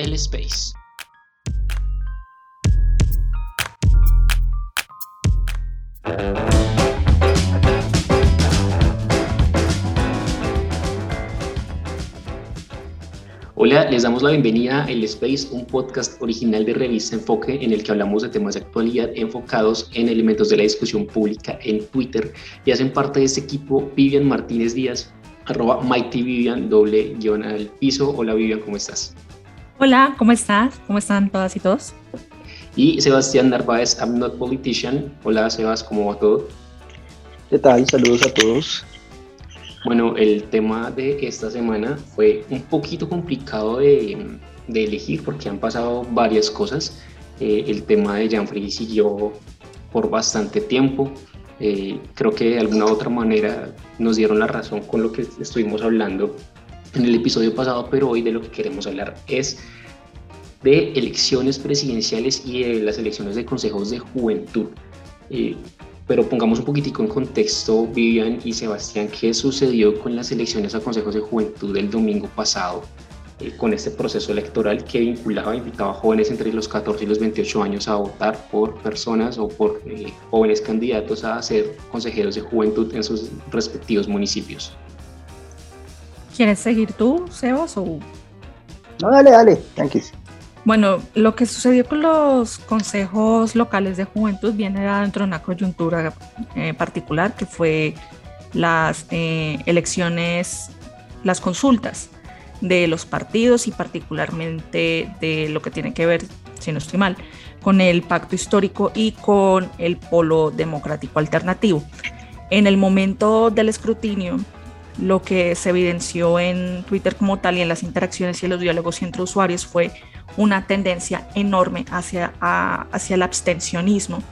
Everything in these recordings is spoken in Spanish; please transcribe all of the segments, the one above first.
el Space. Hola, les damos la bienvenida a El Space, un podcast original de Revista Enfoque en el que hablamos de temas de actualidad enfocados en elementos de la discusión pública en Twitter y hacen parte de este equipo Vivian Martínez Díaz, arroba Vivian, doble guion al piso. Hola Vivian, ¿cómo estás? Hola, ¿cómo estás? ¿Cómo están todas y todos? Y Sebastián Narváez, I'm Not Politician. Hola Sebas, ¿cómo va todo? ¿Qué tal? Saludos a todos. Bueno, el tema de esta semana fue un poquito complicado de, elegir porque han pasado varias cosas. Eh, el tema de Janfrey siguió por bastante tiempo. Eh, creo que de alguna u otra manera nos dieron la razón con lo que estuvimos hablando en el episodio pasado, pero hoy de lo que queremos hablar es de elecciones presidenciales y de las elecciones de consejos de juventud. Eh, pero pongamos un poquitico en contexto, Vivian y Sebastián, qué sucedió con las elecciones a consejos de juventud del domingo pasado, eh, con este proceso electoral que vinculaba, invitaba a jóvenes entre los 14 y los 28 años a votar por personas o por eh, jóvenes candidatos a ser consejeros de juventud en sus respectivos municipios. ¿Quieres seguir tú, Sebas? O... No, dale, dale, tranquilo. Bueno, lo que sucedió con los consejos locales de juventud viene dentro de una coyuntura eh, particular que fue las eh, elecciones, las consultas de los partidos y particularmente de lo que tiene que ver, si no estoy mal, con el pacto histórico y con el polo democrático alternativo. En el momento del escrutinio, lo que se evidenció en Twitter como tal y en las interacciones y en los diálogos entre usuarios fue una tendencia enorme hacia, hacia el abstencionismo.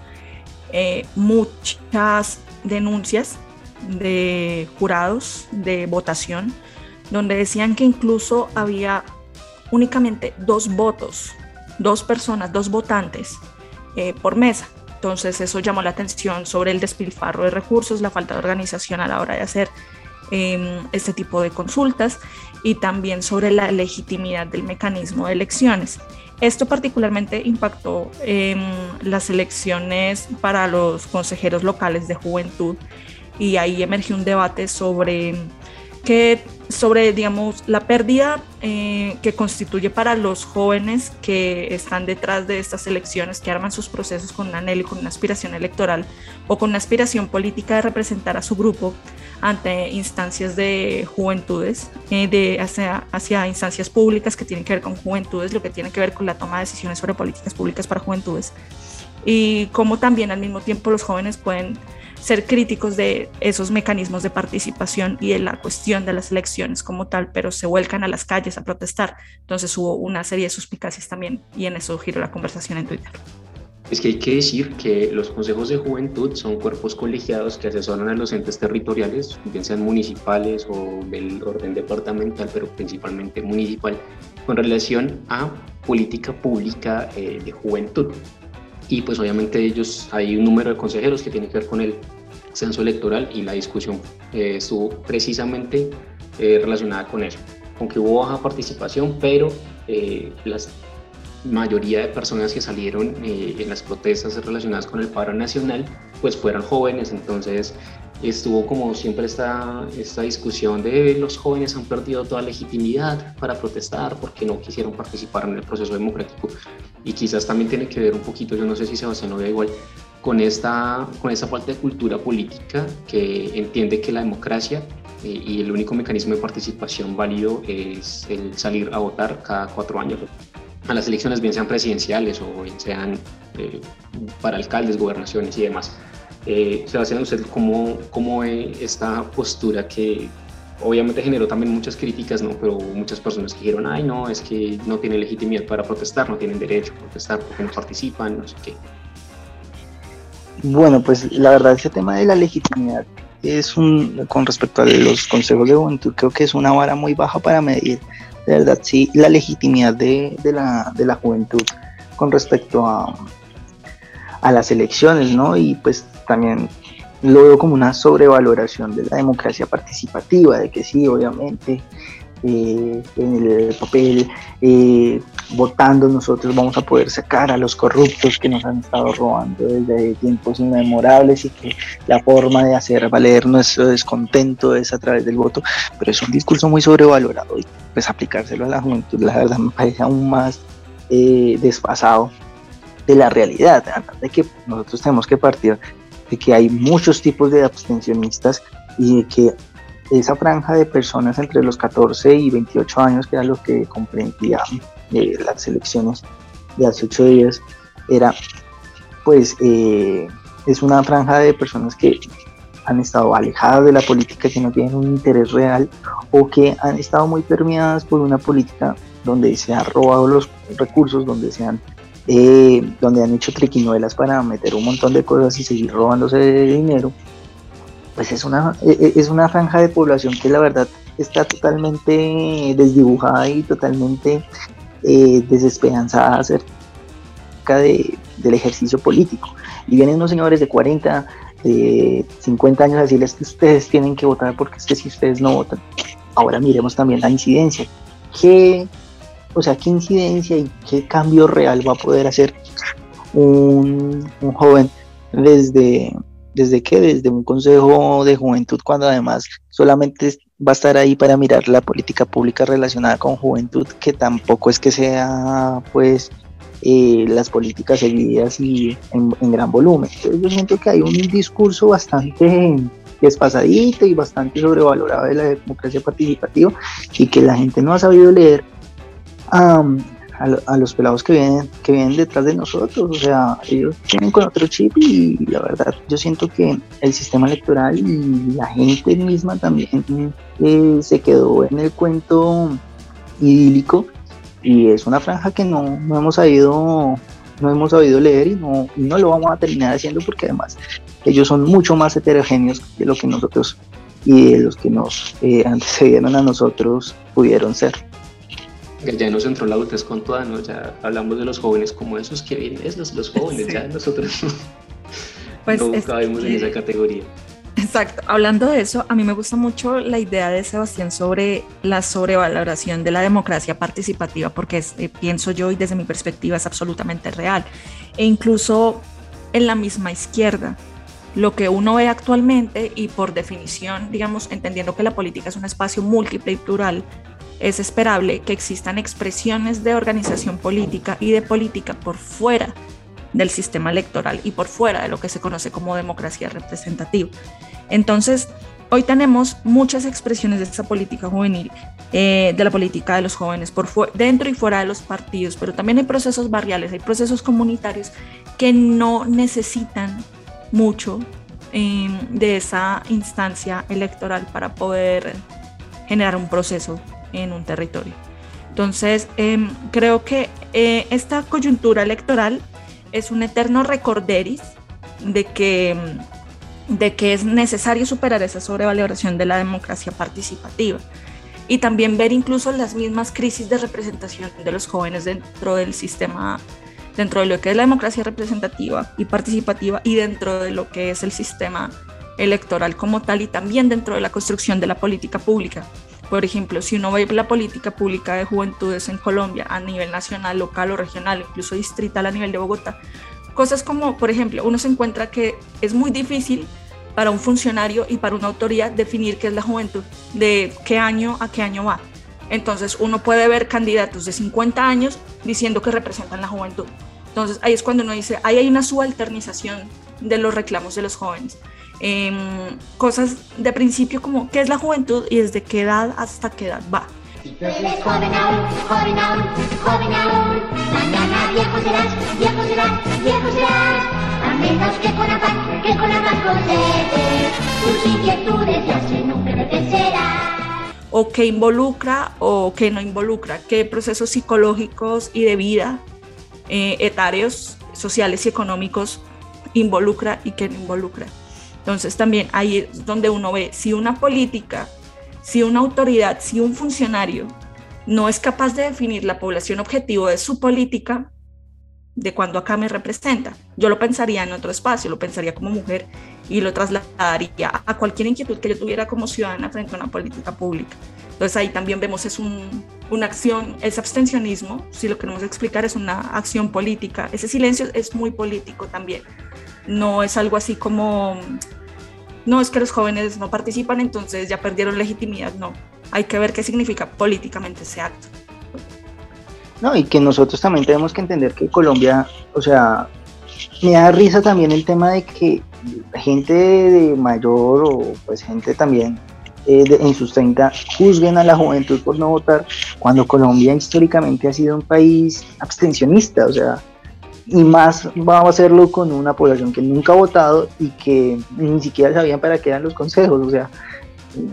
Eh, muchas denuncias de jurados de votación donde decían que incluso había únicamente dos votos, dos personas, dos votantes eh, por mesa. Entonces eso llamó la atención sobre el despilfarro de recursos, la falta de organización a la hora de hacer em, este tipo de consultas y también sobre la legitimidad del mecanismo de elecciones. Esto particularmente impactó en las elecciones para los consejeros locales de juventud y ahí emergió un debate sobre que sobre digamos la pérdida eh, que constituye para los jóvenes que están detrás de estas elecciones que arman sus procesos con un anhelo con una aspiración electoral o con una aspiración política de representar a su grupo ante instancias de juventudes, eh, de hacia, hacia instancias públicas que tienen que ver con juventudes, lo que tiene que ver con la toma de decisiones sobre políticas públicas para juventudes, y cómo también al mismo tiempo los jóvenes pueden ser críticos de esos mecanismos de participación y de la cuestión de las elecciones como tal, pero se vuelcan a las calles a protestar. Entonces hubo una serie de suspicacias también y en eso giró la conversación en Twitter. Es que hay que decir que los consejos de juventud son cuerpos colegiados que asesoran a los entes territoriales, bien sean municipales o del orden departamental, pero principalmente municipal, con relación a política pública eh, de juventud. Y pues obviamente ellos, hay un número de consejeros que tiene que ver con el censo electoral y la discusión eh, estuvo precisamente eh, relacionada con eso, con que hubo baja participación, pero las mayoría de personas que salieron eh, en las protestas relacionadas con el paro nacional, pues fueron jóvenes, entonces estuvo como siempre esta, esta discusión de los jóvenes han perdido toda legitimidad para protestar porque no quisieron participar en el proceso democrático y quizás también tiene que ver un poquito, yo no sé si Sebastián lo ve igual, con esta, con esta falta de cultura política que entiende que la democracia eh, y el único mecanismo de participación válido es el salir a votar cada cuatro años a las elecciones, bien sean presidenciales o bien sean eh, para alcaldes, gobernaciones y demás. Eh, Sebastián, ¿usted cómo, cómo ve esta postura que obviamente generó también muchas críticas, ¿no? pero muchas personas que dijeron, ay, no, es que no tienen legitimidad para protestar, no tienen derecho a protestar porque no participan, no sé qué? Bueno, pues la verdad ese tema de la legitimidad es un, con respecto a los consejos de juventud, creo que es una vara muy baja para medir de verdad sí la legitimidad de, la, juventud con respecto a, a las elecciones, ¿no? Y pues también lo veo como una sobrevaloración de la democracia participativa, de que sí, obviamente, eh, en el papel eh, votando nosotros vamos a poder sacar a los corruptos que nos han estado robando desde tiempos inmemorables y que la forma de hacer valer nuestro descontento es a través del voto, pero es un discurso muy sobrevalorado y pues aplicárselo a la juventud la verdad me parece aún más eh, desfasado de la realidad, de que nosotros tenemos que partir de que hay muchos tipos de abstencionistas y de que esa franja de personas entre los 14 y 28 años, que era lo que comprendía eh, las elecciones de hace ocho días, era pues eh, es una franja de personas que han estado alejadas de la política, que no tienen un interés real o que han estado muy permeadas por una política donde se han robado los recursos, donde se han eh, donde han hecho triquiñuelas para meter un montón de cosas y seguir robándose de dinero, pues es una, e, e, es una franja de población que la verdad está totalmente desdibujada y totalmente eh, desesperanzada acerca de, del ejercicio político. Y vienen unos señores de 40, de 50 años a decirles que ustedes tienen que votar porque es que si ustedes no votan, ahora miremos también la incidencia. ¿Qué o sea, qué incidencia y qué cambio real va a poder hacer un, joven desde, desde que desde un consejo de juventud cuando además solamente va a estar ahí para mirar la política pública relacionada con juventud que tampoco es que sea pues eh, las políticas seguidas y en, en, gran volumen. Entonces yo siento que hay un discurso bastante despasadito y bastante sobrevalorado de la democracia participativa y que la gente no ha sabido leer a, los pelados que vienen, que vienen detrás de nosotros. O sea, ellos vienen con otro chip y la verdad, yo siento que el sistema electoral y la gente misma también eh, se quedó en el cuento idílico y es una franja que no, hemos sabido no hemos sabido leer y no, no lo vamos a terminar haciendo porque además ellos son mucho más heterogéneos de lo que nosotros y de los que nos eh, antecedieron a nosotros pudieron ser ya nos entró la adultez con toda, ¿no? Ya hablamos de los jóvenes como esos que vienen, esos los jóvenes, ya nosotros pues no cabemos en esa categoría. Exacto. Hablando de eso, a mí me gusta mucho la idea de Sebastián sobre la sobrevaloración de la democracia participativa, porque eh, pienso yo y desde mi perspectiva es absolutamente real. E incluso en la misma izquierda, lo que uno ve actualmente y por definición, digamos, entendiendo que la política es un espacio múltiple y plural, es esperable que existan expresiones de organización política y de política por fuera del sistema electoral y por fuera de lo que se conoce como democracia representativa. Entonces, hoy tenemos muchas expresiones de esa política juvenil, eh, de la política de los jóvenes, por dentro y fuera de los partidos, pero también hay procesos barriales, hay procesos comunitarios que no necesitan mucho em, de esa instancia electoral para poder generar un proceso en un territorio. Entonces, em, creo que eh, esta coyuntura electoral es un eterno recorderis de que, em, de que es necesario superar esa sobrevaloración de la democracia participativa y también ver incluso las mismas crisis de representación de los jóvenes dentro del sistema, dentro de lo que es la democracia representativa y participativa y dentro de lo que es el sistema electoral como tal y también dentro de la construcción de la política pública. Por ejemplo, si uno ve la política pública de juventudes en Colombia a nivel nacional, local o regional, incluso distrital a nivel de Bogotá, cosas como, por ejemplo, uno se encuentra que es muy difícil para un funcionario y para una autoridad definir qué es la juventud, de qué año a qué año va. Entonces uno puede ver candidatos de 50 años diciendo que representan la juventud. Entonces ahí es cuando uno dice, ahí hay una subalternización de los reclamos de los jóvenes. Em, cosas de principio como qué es la juventud y desde qué edad hasta qué edad va. O qué involucra o qué no involucra, qué procesos psicológicos y de vida, eh, etarios, sociales y económicos involucra y qué no involucra. Entonces también ahí es donde uno ve si una política, si una autoridad, si un funcionario no es capaz de definir la población objetivo de su política, de cuando acá me representa. Yo lo pensaría en otro espacio, lo pensaría como mujer y lo trasladaría a cualquier inquietud que yo tuviera como ciudadana frente a una política pública. Entonces ahí también vemos es un, una acción, es abstencionismo, si lo queremos explicar, es una acción política. Ese silencio es muy político también. No es algo así como, no es que los jóvenes no participan, entonces ya perdieron legitimidad. No, hay que ver qué significa políticamente ese acto. No, y que nosotros también tenemos que entender que Colombia, o sea, me da risa también el tema de que gente de mayor o pues gente también eh, en sus 30 juzguen a la juventud por no votar, cuando Colombia históricamente ha sido un país abstencionista, o sea, y más vamos a hacerlo con una población que nunca ha votado y que ni siquiera sabían para qué eran los consejos, o sea,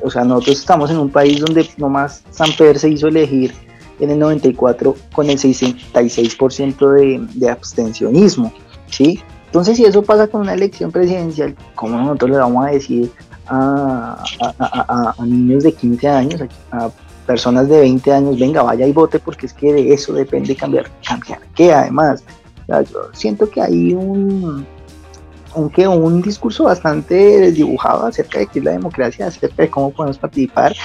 o sea, nosotros estamos en un país donde nomás Pedro se hizo elegir en el 94 con el 66% de, de abstencionismo, ¿sí? Entonces, si eso pasa con una elección presidencial, ¿cómo nosotros le vamos a decir a, niños de 15 años, a, personas de 20 años, venga, vaya y vote porque es que de eso depende cambiar, cambiar que además, yo siento que hay un, aunque un discurso bastante desdibujado acerca de qué es la democracia, acerca de cómo podemos participar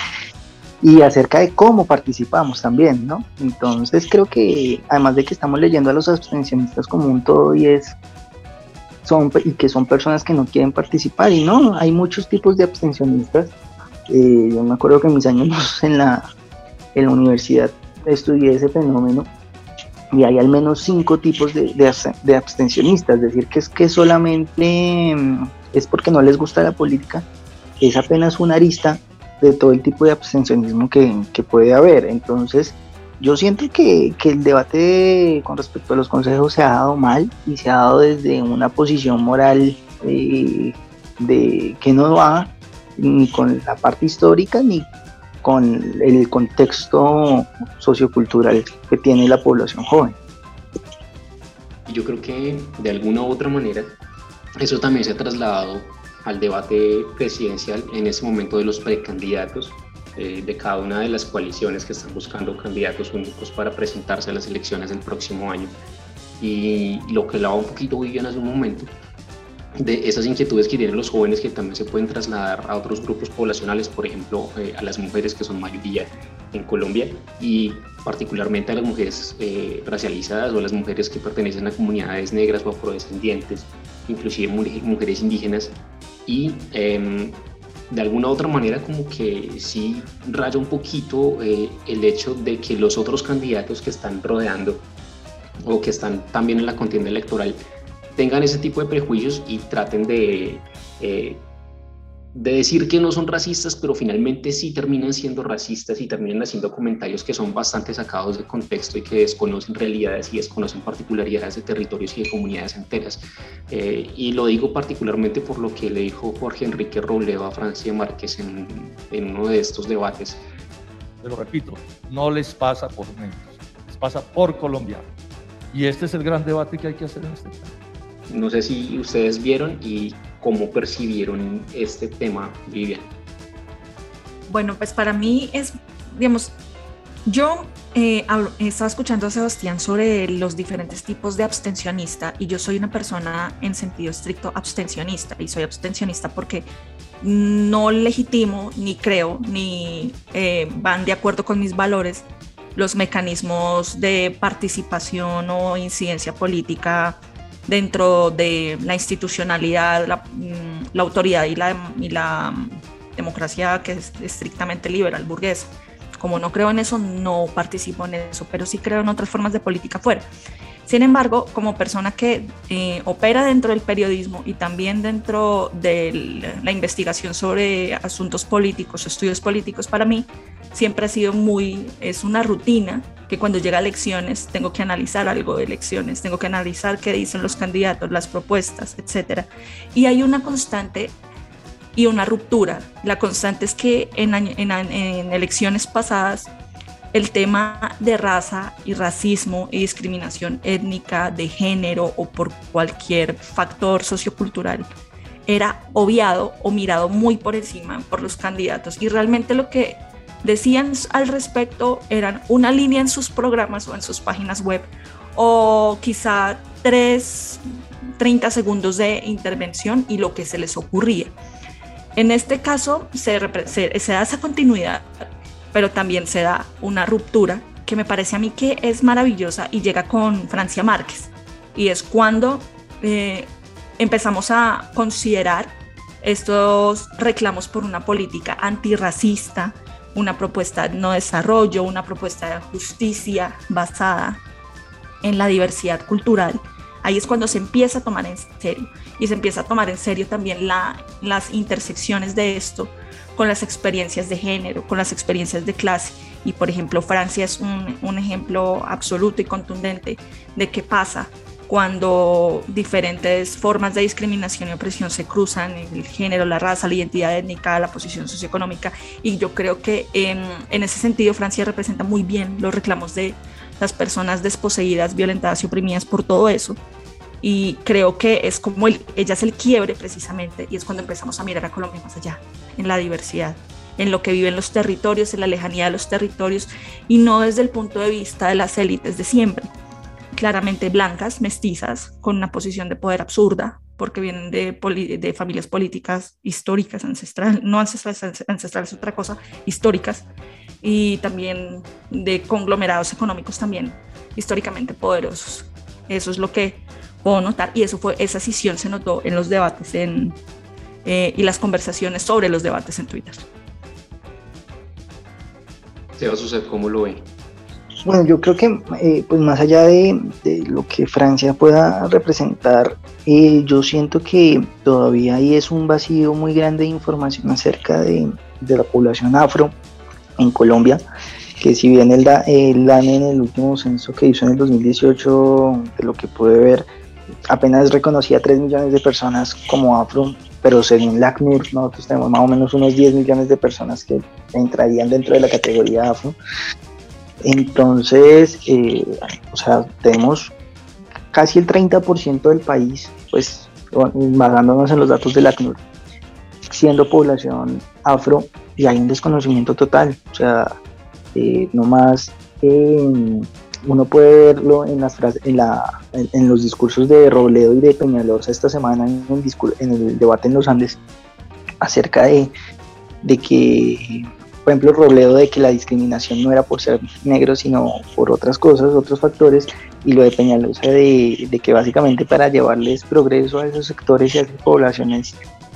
y acerca de cómo participamos también, ¿no? Entonces creo que además de que estamos leyendo a los abstencionistas como un todo y es y que son personas que no quieren participar y no, hay muchos tipos de abstencionistas. Eh, yo me acuerdo que en mis años en la, en la universidad estudié ese fenómeno y hay al menos cinco tipos de, de, abstencionistas, es decir, que es que solamente mm, es porque no les gusta la política, es apenas una arista de todo el tipo de abstencionismo que, que puede haber. Entonces, yo siento que, el debate con respecto a los consejos se ha dado mal y se ha dado desde una posición moral eh, de que no va ni con la parte histórica ni con el contexto sociocultural que tiene la población joven. Yo creo que de alguna u otra manera eso también se ha trasladado al debate presidencial en ese momento de los precandidatos eh, de cada una de las coaliciones que están buscando candidatos únicos para presentarse a las elecciones del próximo año. Y lo que hablaba un poquito Vivian hace un momento, de esas inquietudes que tienen los jóvenes que también se pueden trasladar a otros grupos poblacionales, por ejemplo, eh, a las mujeres que son mayoría en Colombia y particularmente a las mujeres eh, racializadas o a las mujeres que pertenecen a comunidades negras o afrodescendientes, inclusive mujeres indígenas. Y em, de alguna u otra manera como que sí raya un poquito eh, el hecho de que los otros candidatos que están rodeando o que están también en la contienda electoral tengan ese tipo de prejuicios y traten de eh, de decir que no son racistas, pero finalmente sí terminan siendo racistas y terminan haciendo comentarios que son bastante sacados de contexto y que desconocen realidades y desconocen particularidades de territorios y de comunidades enteras. Eh, y lo digo particularmente por lo que le dijo Jorge Enrique Robledo a Francia Márquez en, en uno de estos debates. Pero repito, no les pasa por negros, les pasa por colombianos. Y este es el gran debate que hay que hacer en este país. No sé si ustedes vieron y cómo percibieron este tema, Vivian. Bueno, pues para mí es, digamos, yo eh, estaba escuchando a Sebastián sobre los diferentes tipos de abstencionista y yo soy una persona en sentido estricto abstencionista y soy abstencionista porque no legitimo ni creo ni eh, van de acuerdo con mis valores los mecanismos de participación o incidencia política dentro de la institucionalidad, la, mm, autoridad y la, y la democracia que es estrictamente liberal burguesa. Como no creo en eso, no participo en eso, pero sí creo en otras formas de política fuera. Sin embargo, como persona que eh, opera dentro del periodismo y también dentro de la investigación sobre asuntos políticos, estudios políticos, para mí siempre ha sido muy, es una rutina que cuando llega a elecciones tengo que analizar algo de elecciones, tengo que analizar qué dicen los candidatos, las propuestas, etc. Y hay una constante y una ruptura. La constante es que en, en, en elecciones pasadas el tema de raza y racismo y discriminación étnica, de género o por cualquier factor sociocultural era obviado o mirado muy por encima por los candidatos y realmente lo que decían al respecto eran una línea en sus programas o en sus páginas web o quizá tres, 30 segundos de intervención y lo que se les ocurría. En este caso se, se da esa continuidad pero también se da una ruptura que me parece a mí que es maravillosa y llega con Francia Márquez. Y es cuando eh, empezamos a considerar estos reclamos por una política antirracista, una propuesta de no desarrollo, una propuesta de justicia basada en la diversidad cultural. Ahí es cuando se empieza a tomar en serio y se empieza a tomar en serio también las intersecciones de esto con las experiencias de género, con las experiencias de clase. Y por ejemplo, Francia es un, un ejemplo absoluto y contundente de qué pasa cuando diferentes formas de discriminación y opresión se cruzan, el género, la raza, la identidad étnica, la posición socioeconómica. Y yo creo que en, en ese sentido Francia representa muy bien los reclamos de las personas desposeídas, violentadas y oprimidas por todo eso. Y creo que es como el, ella es el quiebre precisamente y es cuando empezamos a mirar a Colombia más allá, en la diversidad, en lo que viven los territorios, en la lejanía de los territorios y no desde el punto de vista de las élites de siempre, claramente blancas, mestizas, con una posición de poder absurda, porque vienen de, familias políticas históricas, ancestrales, no ancestrales, ancestrales es otra cosa, históricas, y también de conglomerados económicos también históricamente poderosos. Eso es lo que puedo notar, y eso fue, esa decisión se notó en los debates en, eh, y las conversaciones sobre los debates en Twitter. Sebas, cómo lo ve? Bueno, yo creo que eh, pues más allá de, lo que Francia pueda representar, eh, yo siento que todavía ahí es un vacío muy grande de información acerca de, la población afro en Colombia, que si bien el, DANE en el último censo que hizo en el 2018, de lo que pude ver, apenas reconocía 3 millones de personas como afro, pero según la ACNUR nosotros tenemos más o menos unos 10 millones de personas que entrarían dentro de la categoría afro. Entonces, eh, o sea, tenemos casi el 30% del país, pues basándonos en los datos de la ACNUR, siendo población afro y hay un desconocimiento total. O sea, eh, no más uno puede verlo en, las en, la, en, los discursos de Robledo y de Peñalosa esta semana en, en el debate en los Andes acerca de, de que por ejemplo, Robledo de que la discriminación no era por ser negro, sino por otras cosas, otros factores, y lo de Peñalosa de, que básicamente para llevarles progreso a esos sectores y a esas poblaciones,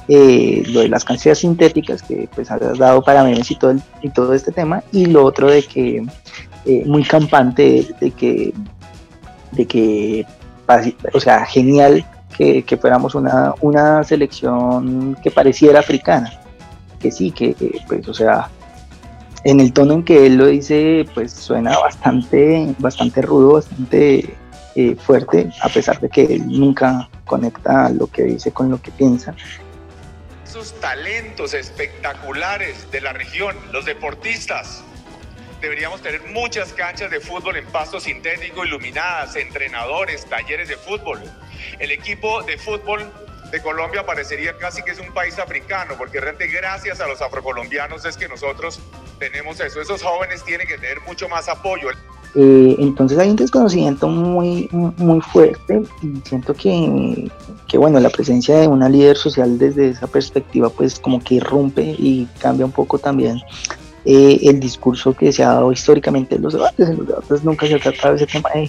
eh, lo de las canciones sintéticas que pues ha dado para memes y todo, y todo este tema, y lo otro de que, eh, muy campante, de que, de que, o sea, genial que, que fuéramos una, una selección que pareciera africana, que sí, que pues, o sea, en el tono en que él lo dice, pues suena bastante, bastante rudo, bastante eh, fuerte, a pesar de que él nunca conecta lo que dice con lo que piensa. Esos talentos espectaculares de la región, los deportistas. Deberíamos tener muchas canchas de fútbol en pasto sintético, iluminadas, entrenadores, talleres de fútbol. El equipo de fútbol de Colombia parecería casi que es un país africano, porque realmente gracias a los afrocolombianos es que nosotros tenemos eso. Esos jóvenes tienen que tener mucho más apoyo. Eh, entonces hay un desconocimiento muy, muy fuerte y siento que, que, bueno, la presencia de una líder social desde esa perspectiva pues como que irrumpe y cambia un poco también eh, el discurso que se ha dado históricamente en los debates. En los debates nunca se ha tratado ese tema de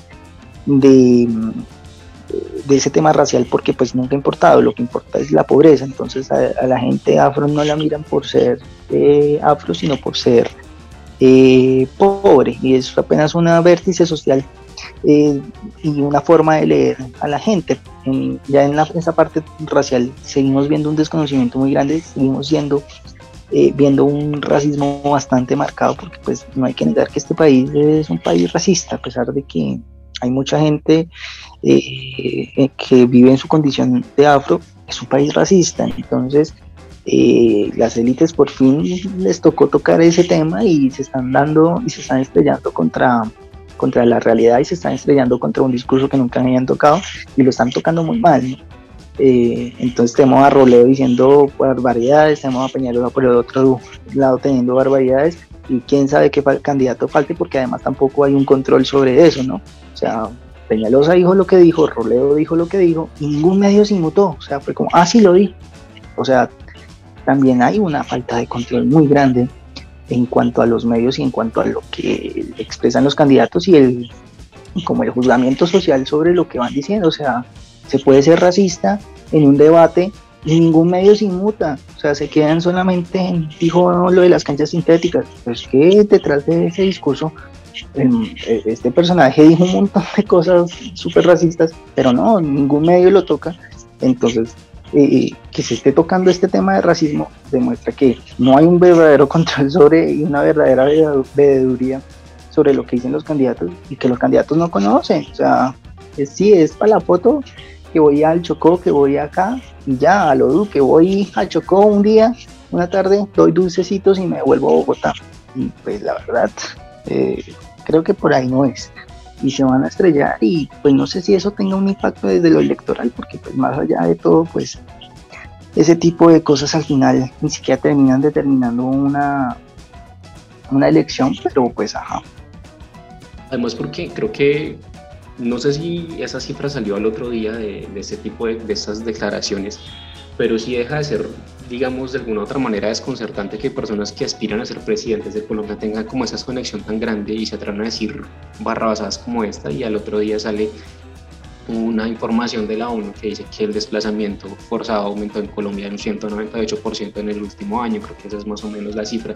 de ese tema racial porque pues nunca ha importado, lo que importa es la pobreza, entonces a, la gente afro no la miran por ser eh, afro, sino por ser eh, pobre, y es apenas una vértice social eh, y una forma de leer a la gente. ya en, esa parte racial seguimos viendo un desconocimiento muy grande, seguimos siendo, viendo un racismo bastante marcado, porque pues no hay que negar que este país es un país racista, a pesar de que hay mucha gente eh, eh, que vive en su condición de afro, es un país racista, entonces eh, las élites por fin les tocó tocar ese tema y se están dando y se están estrellando contra, contra la realidad y se están estrellando contra un discurso que nunca habían tocado y lo están tocando muy mal. entonces tenemos a Robledo diciendo barbaridades, tenemos a Peñalosa por el otro lado teniendo barbaridades y quién sabe qué candidato falte porque además tampoco hay un control sobre eso, ¿no? O sea, Peñalosa dijo lo que dijo, Roleo dijo lo que dijo ningún medio se inmutó. O sea, fue como, ah, sí lo di. O sea, también hay una falta de control muy grande en cuanto a los medios y en cuanto a lo que expresan los candidatos y el como el juzgamiento social sobre lo que van diciendo. O sea, se puede ser racista en un debate ningún medio se inmuta. O sea, se quedan solamente en, dijo lo de las canchas sintéticas. Pues que detrás de ese discurso, este personaje dijo un montón de cosas súper racistas, pero no, ningún medio lo toca. Entonces, eh, que se esté tocando este tema de racismo demuestra que no hay un verdadero control sobre y una verdadera veeduría sobre lo que dicen los candidatos y que los candidatos no conocen. O sea, es, sí, es para la foto que voy al Chocó, que voy acá, y ya, a lo que voy al Chocó un día, una tarde, doy dulcecitos y me vuelvo a Bogotá. Y pues la verdad, eh, creo que por ahí no es. Y se van a estrellar y pues no sé si eso tenga un impacto desde lo electoral, porque pues más allá de todo, pues ese tipo de cosas al final ni siquiera terminan determinando una, una elección, pero pues ajá, Además porque creo que, no sé si esa cifra salió al otro día de, de ese tipo de, de estas declaraciones, pero sí deja de ser, digamos, de alguna otra manera desconcertante que personas que aspiran a ser presidentes de Colombia tengan como esa conexión tan grande y se atrevan a decir barrabasadas como esta y al otro día sale una información de la ONU que dice que el desplazamiento forzado aumentó en Colombia en un 198% en el último año, creo que esa es más o menos la cifra.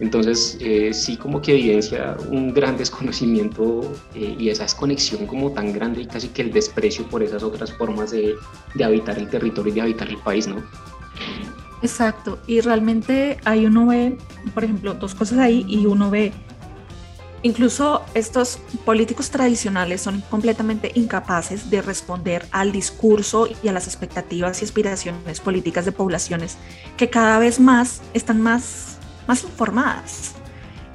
Entonces, eh, sí como que evidencia un gran desconocimiento eh, y esa desconexión como tan grande y casi que el desprecio por esas otras formas de, de habitar el territorio y de habitar el país, ¿no? Exacto, y realmente ahí uno ve, por ejemplo, dos cosas ahí y uno ve Incluso estos políticos tradicionales son completamente incapaces de responder al discurso y a las expectativas y aspiraciones políticas de poblaciones que cada vez más están más, más informadas.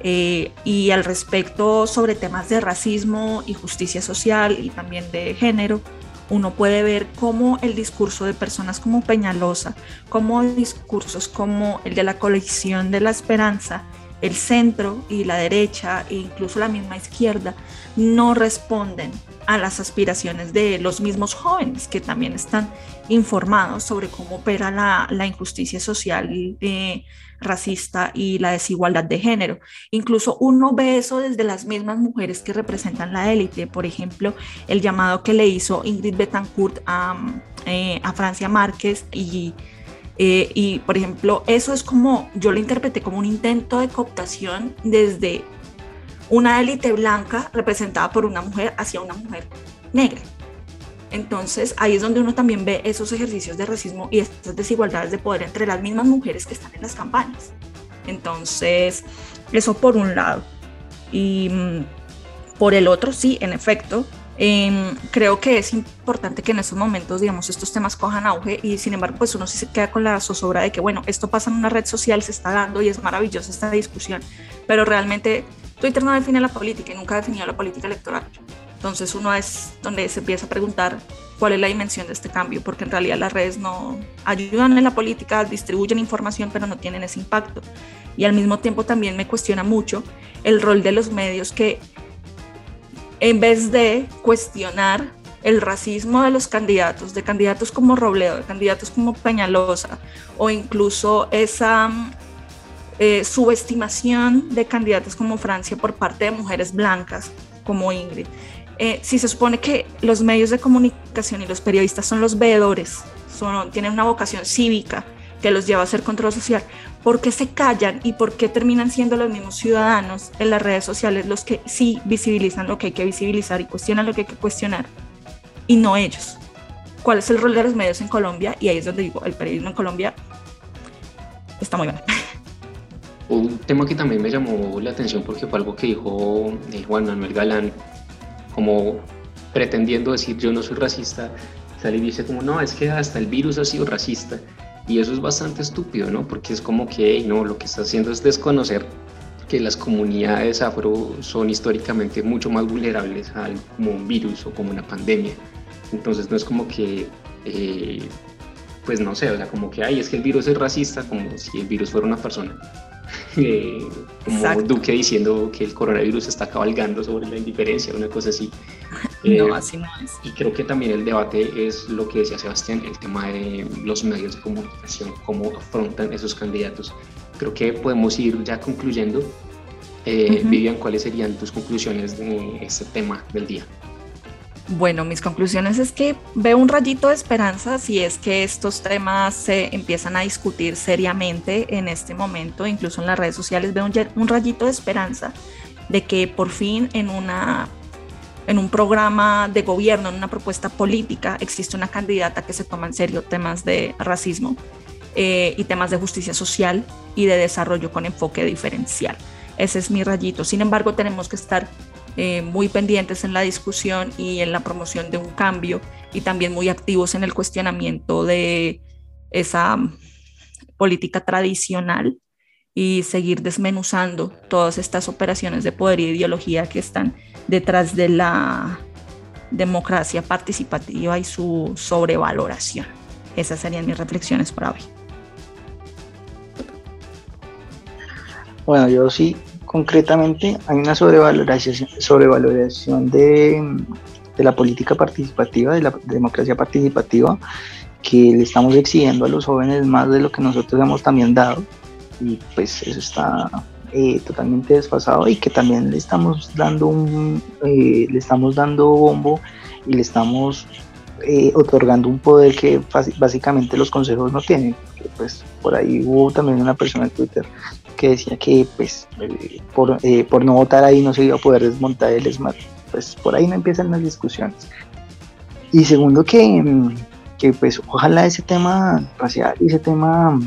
Eh, y al respecto sobre temas de racismo y justicia social y también de género, uno puede ver cómo el discurso de personas como Peñalosa, como discursos como el de la colección de la esperanza, el centro y la derecha e incluso la misma izquierda no responden a las aspiraciones de los mismos jóvenes que también están informados sobre cómo opera la, injusticia social eh, racista y la desigualdad de género. Incluso uno ve eso desde las mismas mujeres que representan la élite. Por ejemplo, el llamado que le hizo Ingrid Betancourt a, eh, a Francia Márquez y eh, y, por ejemplo, eso es como, yo lo interpreté como un intento de cooptación desde una élite blanca representada por una mujer hacia una mujer negra. Entonces, ahí es donde uno también ve esos ejercicios de racismo y estas desigualdades de poder entre las mismas mujeres que están en las campañas. Entonces, eso por un lado. Y mm, por el otro, sí, en efecto, Em, creo que es importante que en estos momentos, digamos, estos temas cojan auge y sin embargo, pues uno sí se queda con la zozobra de que, bueno, esto pasa en una red social, se está dando y es maravillosa esta discusión, pero realmente Twitter no define la política y nunca ha definido la política electoral. Entonces uno es donde se empieza a preguntar cuál es la dimensión de este cambio, porque en realidad las redes no ayudan en la política, distribuyen información, pero no tienen ese impacto. Y al mismo tiempo también me cuestiona mucho el rol de los medios que en vez de cuestionar el racismo de los candidatos, de candidatos como Robledo, de candidatos como Peñalosa, o incluso esa eh, subestimación de candidatos como Francia por parte de mujeres blancas como Ingrid. Eh, si se supone que los medios de comunicación y los periodistas son los veedores, son, tienen una vocación cívica que los lleva a hacer control social, ¿Por qué se callan y por qué terminan siendo los mismos ciudadanos en las redes sociales los que sí visibilizan lo que hay que visibilizar y cuestionan lo que hay que cuestionar y no ellos? ¿Cuál es el rol de los medios en Colombia? Y ahí es donde digo, el periodismo en Colombia está muy bien. Un tema que también me llamó la atención porque fue algo que dijo Juan Manuel Galán, como pretendiendo decir yo no soy racista, y dice como no, es que hasta el virus ha sido racista. Y eso es bastante estúpido, ¿no? Porque es como que, no, lo que está haciendo es desconocer que las comunidades afro son históricamente mucho más vulnerables a algo como un virus o como una pandemia. Entonces no es como que, eh, pues no sé, o sea, como que, ay, es que el virus es racista, como si el virus fuera una persona. Eh, como Duque diciendo que el coronavirus está cabalgando sobre la indiferencia, una cosa así. no, eh, así no es. Y creo que también el debate es lo que decía Sebastián, el tema de los medios de comunicación, cómo afrontan esos candidatos. creo que podemos ir ya concluyendo. Eh, Vivian, ¿cuáles serían tus conclusiones de este tema del día? Bueno, mis conclusiones es que veo un rayito de esperanza si es que estos temas se empiezan a discutir seriamente en este momento, incluso en las redes sociales, veo un, rayito de esperanza de que por fin en una en un programa de gobierno, en una propuesta política, existe una candidata que se toma en serio temas de racismo eh, y temas de justicia social y de desarrollo con enfoque diferencial. Ese es mi rayito. Sin embargo, tenemos que estar eh, muy pendientes en la discusión y en la promoción de un cambio y también muy activos en el cuestionamiento de esa política tradicional y seguir desmenuzando todas estas operaciones de poder y ideología que están detrás de la democracia participativa y su sobrevaloración. Esas serían mis reflexiones para hoy. Bueno, yo sí concretamente hay una sobrevaloración, sobrevaloración de, de, la política participativa, de la democracia participativa, que le estamos exigiendo a los jóvenes más de lo que nosotros hemos también dado. Y pues eso está eh, totalmente desfasado y que también le estamos dando un, eh, le estamos dando bombo y le estamos eh, otorgando un poder que básicamente los consejos no tienen. Pues por ahí hubo también una persona en Twitter que decía que pues eh, por, eh, por, no votar ahí no se iba a poder desmontar el SMART. Pues por ahí no empiezan las discusiones. Y segundo que, que pues ojalá ese tema racial ese tema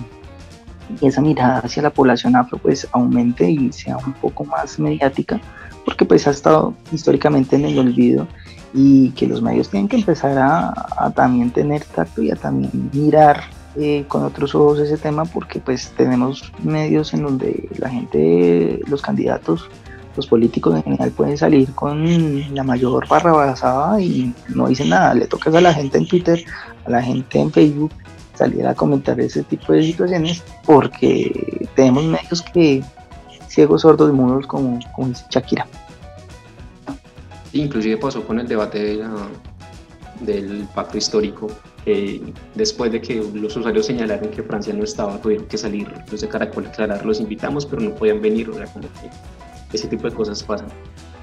esa mirada hacia la población afro pues aumente y sea un poco más mediática porque pues ha estado históricamente en el olvido y que los medios tienen que empezar a, también tener tacto y a también mirar eh, con otros ojos ese tema porque pues tenemos medios en donde la gente, los candidatos, los políticos en general pueden salir con la mayor barra basada y no dicen nada. Le tocas a la gente en Twitter, a la gente en Facebook salir a comentar ese tipo de situaciones porque tenemos medios que ciegos, sordos y mudos como, como dice Shakira. Inclusive pasó con el debate del pacto histórico después de que los usuarios señalaron que Francia no estaba, tuvieron que salir los de Caracol aclarar, los invitamos, pero no podían venir, o sea, ese tipo de cosas pasan.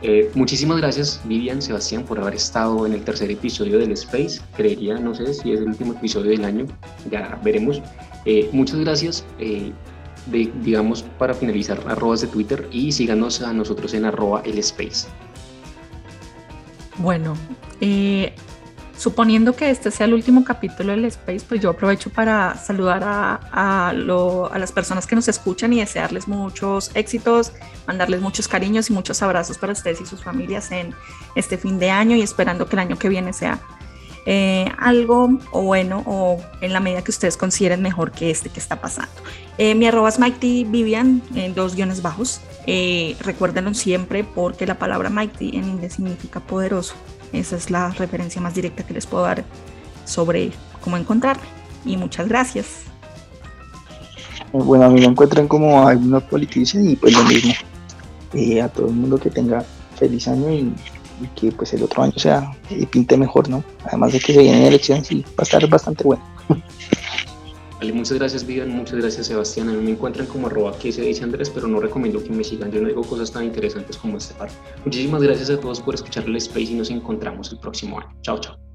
Eh, muchísimas gracias Vivian, Sebastián, por haber estado en el tercer episodio del Space. Creería, no sé si es el último episodio del año, ya veremos. Eh, muchas gracias. Eh, digamos, para finalizar, arrobas de Twitter y síganos a nosotros en arroba el Space. Bueno, suponiendo que este sea el último capítulo del Space, pues yo aprovecho para saludar a, a, las personas que nos escuchan y desearles muchos éxitos, mandarles muchos cariños y muchos abrazos para ustedes y sus familias en este fin de año y esperando que el año que viene sea eh, algo o bueno o en la medida que ustedes consideren mejor que este que está pasando. Eh, mi arroba es Mighty en dos guiones bajos. Eh, recuérdenlo siempre porque la palabra Mighty en inglés significa poderoso. Esa es la referencia más directa que les puedo dar sobre cómo encontrarme. Y muchas gracias. Bueno, a mí me encuentran como algunos politicians y pues lo mismo. Eh, a todo el mundo que tenga feliz año y, que pues el otro año sea y pinte mejor, ¿no? Además de que se vienen elecciones y va a estar bastante bueno. muchas gracias Vivian, muchas gracias Sebastián. A mí me encuentran como arroba que se dice Andrés, pero no recomiendo que me sigan. Yo no digo cosas tan interesantes como este par. Muchísimas gracias a todos por escuchar el Space y nos encontramos el próximo año. Chao, chao.